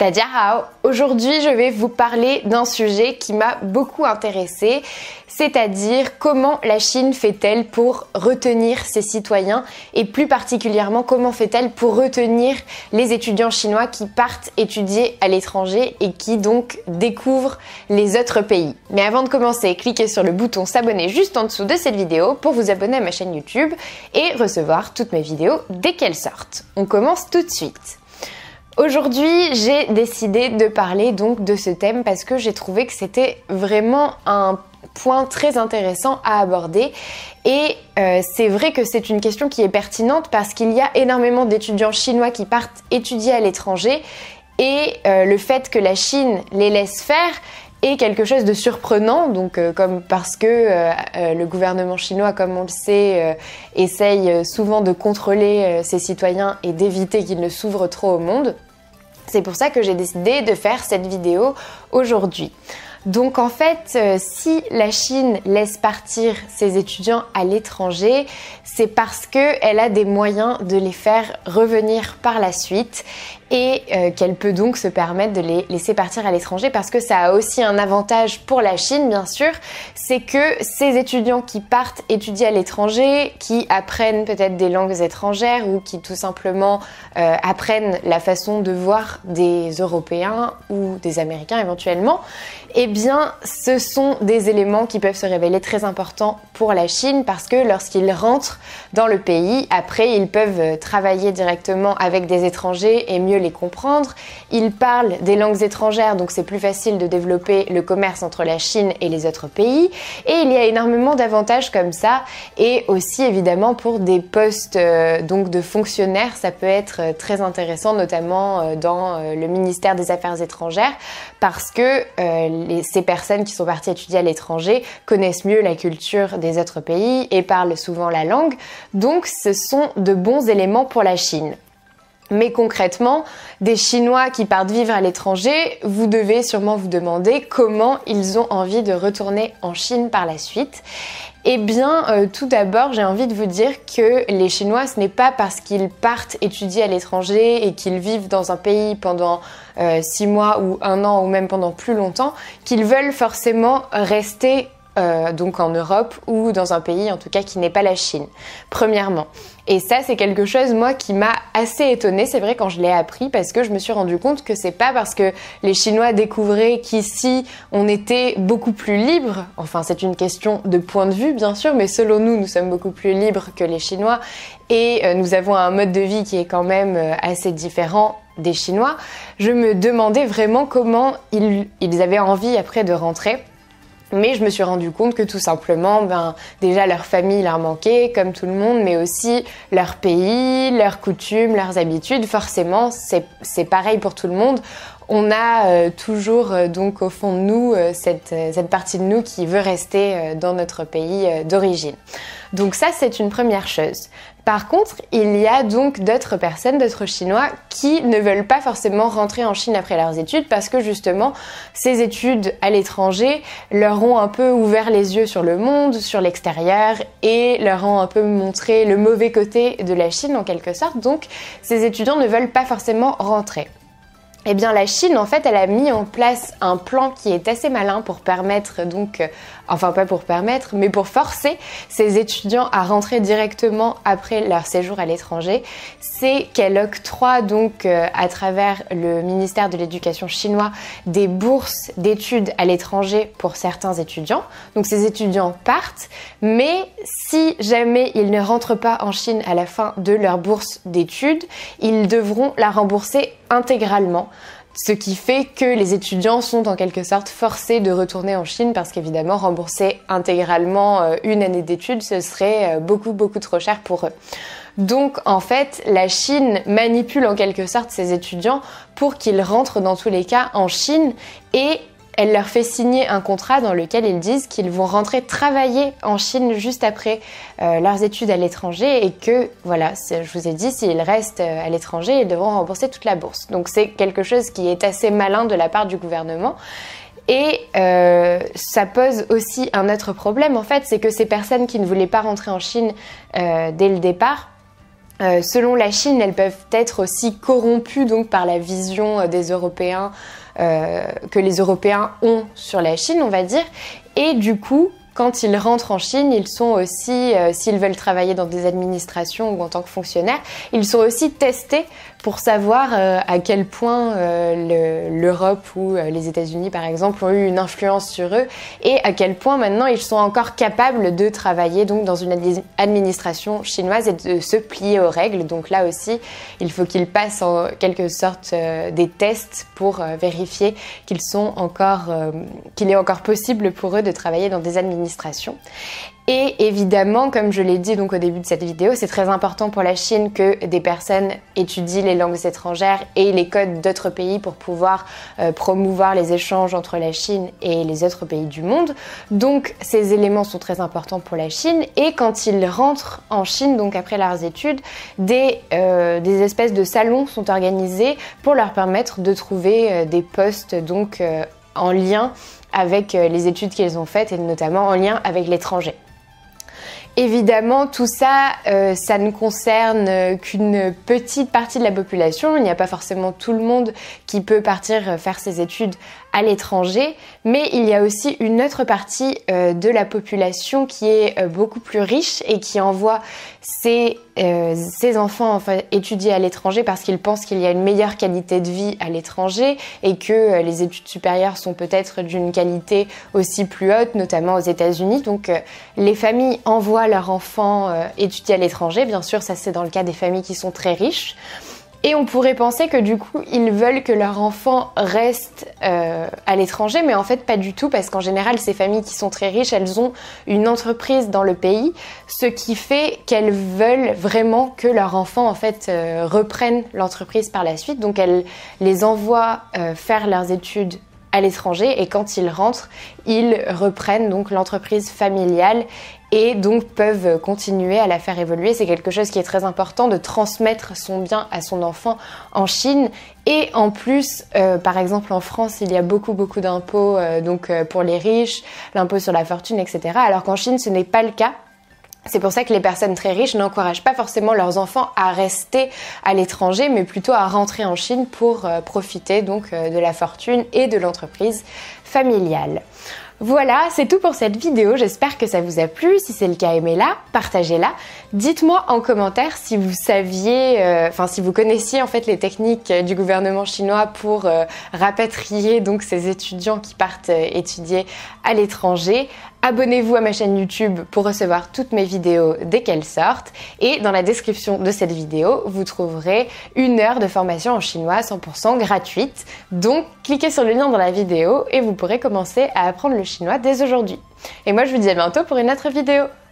Hao. Aujourd'hui, je vais vous parler d'un sujet qui m'a beaucoup intéressé, c'est-à-dire comment la Chine fait-elle pour retenir ses citoyens et plus particulièrement comment fait-elle pour retenir les étudiants chinois qui partent étudier à l'étranger et qui donc découvrent les autres pays. Mais avant de commencer, cliquez sur le bouton s'abonner juste en dessous de cette vidéo pour vous abonner à ma chaîne YouTube et recevoir toutes mes vidéos dès qu'elles sortent. On commence tout de suite. Aujourd'hui, j'ai décidé de parler donc de ce thème parce que j'ai trouvé que c'était vraiment un point très intéressant à aborder et euh, c'est vrai que c'est une question qui est pertinente parce qu'il y a énormément d'étudiants chinois qui partent étudier à l'étranger et euh, le fait que la Chine les laisse faire est quelque chose de surprenant, donc euh, comme parce que le gouvernement chinois, comme on le sait, essaye souvent de contrôler ses citoyens et d'éviter qu'ils ne s'ouvrent trop au monde. C'est pour ça que j'ai décidé de faire cette vidéo aujourd'hui. Donc en fait, euh, si la Chine laisse partir ses étudiants à l'étranger, c'est parce qu'elle a des moyens de les faire revenir par la suite et euh, qu'elle peut donc se permettre de les laisser partir à l'étranger parce que ça a aussi un avantage pour la Chine bien sûr, c'est que ces étudiants qui partent étudier à l'étranger, qui apprennent peut-être des langues étrangères ou qui tout simplement euh, apprennent la façon de voir des Européens ou des Américains éventuellement, eh ce sont des éléments qui peuvent se révéler très importants pour la Chine parce que lorsqu'ils rentrent dans le pays, après ils peuvent travailler directement avec des étrangers et mieux les comprendre. Ils parlent des langues étrangères, donc c'est plus facile de développer le commerce entre la Chine et les autres pays. Et il y a énormément d'avantages comme ça. Et aussi évidemment pour des postes euh, donc de fonctionnaires, ça peut être euh, très intéressant, notamment euh, dans le ministère des Affaires étrangères, parce que ces personnes qui sont parties étudier à l'étranger connaissent mieux la culture des autres pays et parlent souvent la langue. Donc ce sont de bons éléments pour la Chine. Mais concrètement, des Chinois qui partent vivre à l'étranger, vous devez sûrement vous demander comment ils ont envie de retourner en Chine par la suite. Eh bien, euh, tout d'abord, j'ai envie de vous dire que les Chinois, ce n'est pas parce qu'ils partent étudier à l'étranger et qu'ils vivent dans un pays pendant euh, six mois ou un an ou même pendant plus longtemps qu'ils veulent forcément rester euh, donc en Europe ou dans un pays en tout cas qui n'est pas la Chine, premièrement. Et ça, c'est quelque chose, moi, qui m'a assez étonnée, c'est vrai, quand je l'ai appris, parce que je me suis rendu compte que c'est pas parce que les Chinois découvraient qu'ici, on était beaucoup plus libre. Enfin, c'est une question de point de vue, bien sûr, mais selon nous, nous sommes beaucoup plus libres que les Chinois. Et euh, nous avons un mode de vie qui est quand même euh, assez différent des Chinois. Je me demandais vraiment comment ils, ils avaient envie après de rentrer. Mais je me suis rendu compte que tout simplement, ben, déjà leur famille leur manquait, comme tout le monde, mais aussi leur pays, leurs coutumes, leurs habitudes. Forcément, c'est pareil pour tout le monde on a euh, toujours euh, donc au fond de nous euh, cette, cette, partie de nous qui veut rester dans notre pays d'origine. Donc ça c'est une première chose. Par contre, il y a donc d'autres personnes, d'autres Chinois qui ne veulent pas forcément rentrer en Chine après leurs études parce que justement ces études à l'étranger leur ont un peu ouvert les yeux sur le monde, sur l'extérieur et leur ont un peu montré le mauvais côté de la Chine en quelque sorte. Donc ces étudiants ne veulent pas forcément rentrer. Eh bien, la Chine, en fait, elle a mis en place un plan qui est assez malin pour permettre, donc, euh, enfin pas pour permettre, mais pour forcer ses étudiants à rentrer directement après leur séjour à l'étranger. C'est qu'elle octroie donc euh, à travers le ministère de l'Éducation chinois des bourses d'études à l'étranger pour certains étudiants. Donc, ces étudiants partent, mais si jamais ils ne rentrent pas en Chine à la fin de leur bourse d'études, ils devront la rembourser intégralement. Ce qui fait que les étudiants sont en quelque sorte forcés de retourner en Chine parce qu'évidemment rembourser intégralement euh, une année d'études, ce serait euh, beaucoup beaucoup trop cher pour eux. Donc en fait, la Chine manipule en quelque sorte ses étudiants pour qu'ils rentrent dans tous les cas en Chine et elle leur fait signer un contrat dans lequel ils disent qu'ils vont rentrer travailler en Chine juste après euh, leurs études à l'étranger et que, voilà, je vous ai dit, s'ils restent euh, à l'étranger, ils devront rembourser toute la bourse. Donc c'est quelque chose qui est assez malin de la part du gouvernement. Et euh, ça pose aussi un autre problème, en fait, c'est que ces personnes qui ne voulaient pas rentrer en Chine dès le départ, selon la Chine, elles peuvent être aussi corrompues donc par la vision des Européens que les Européens ont sur la Chine, on va dire. Et du coup, quand ils rentrent en Chine, ils sont aussi, euh, s'ils veulent travailler dans des administrations ou en tant que fonctionnaires, ils sont aussi testés pour savoir euh, à quel point euh, l'Europe ou les États-Unis, par exemple, ont eu une influence sur eux et à quel point maintenant ils sont encore capables de travailler donc dans une administration chinoise et de se plier aux règles. Donc là aussi, il faut qu'ils passent en quelque sorte des tests pour vérifier qu'ils sont encore, qu'il est encore possible pour eux de travailler dans des administrations et évidemment, comme je l'ai dit donc au début de cette vidéo, c'est très important pour la Chine que des personnes étudient les langues étrangères et les codes d'autres pays pour pouvoir euh, promouvoir les échanges entre la Chine et les autres pays du monde. Donc ces éléments sont très importants pour la Chine et quand ils rentrent en Chine, donc après leurs études, des, euh, des espèces de salons sont organisés pour leur permettre de trouver euh, des postes donc en lien avec les études qu'elles ont faites et notamment en lien avec l'étranger. Évidemment, tout ça, euh, ça ne concerne euh, qu'une petite partie de la population. Il n'y a pas forcément tout le monde qui peut partir faire ses études à l'étranger, mais il y a aussi une autre partie euh, de la population qui est euh, beaucoup plus riche et qui envoie ses, euh, enfants étudier à l'étranger parce qu'ils pensent qu'il y a une meilleure qualité de vie à l'étranger et que les études supérieures sont peut-être d'une qualité aussi plus haute, notamment aux États-Unis. Donc les familles envoient leurs enfants étudier à l'étranger. Bien sûr, ça c'est dans le cas des familles qui sont très riches. Et on pourrait penser que du coup, ils veulent que leur enfant reste euh, à l'étranger, mais en fait pas du tout, parce qu'en général, ces familles qui sont très riches, elles ont une entreprise dans le pays, ce qui fait qu'elles veulent vraiment que leur enfant en euh, reprenne l'entreprise par la suite. Donc elles les envoient euh, faire leurs études à l'étranger et quand ils rentrent, ils reprennent donc l'entreprise familiale et donc peuvent continuer à la faire évoluer. C'est quelque chose qui est très important de transmettre son bien à son enfant en Chine. Et en plus, euh, par exemple en France, il y a beaucoup beaucoup d'impôts euh, donc euh, pour les riches, l'impôt sur la fortune, etc. Alors qu'en Chine, ce n'est pas le cas. C'est pour ça que les personnes très riches n'encouragent pas forcément leurs enfants à rester à l'étranger, mais plutôt à rentrer en Chine pour profiter donc de la fortune et de l'entreprise familiale. Voilà, c'est tout pour cette vidéo. J'espère que ça vous a plu. Si c'est le cas, aimez-la, partagez-la. Dites-moi en commentaire si vous saviez, euh, enfin si vous connaissiez en fait les techniques du gouvernement chinois pour euh, rapatrier donc ces étudiants qui partent euh, étudier à l'étranger. Abonnez-vous à ma chaîne YouTube pour recevoir toutes mes vidéos dès qu'elles sortent. Et dans la description de cette vidéo, vous trouverez une heure de formation en chinois 100% gratuite. Donc, cliquez sur le lien dans la vidéo et vous pourrez commencer à apprendre le chinois dès aujourd'hui. Et moi, je vous dis à bientôt pour une autre vidéo.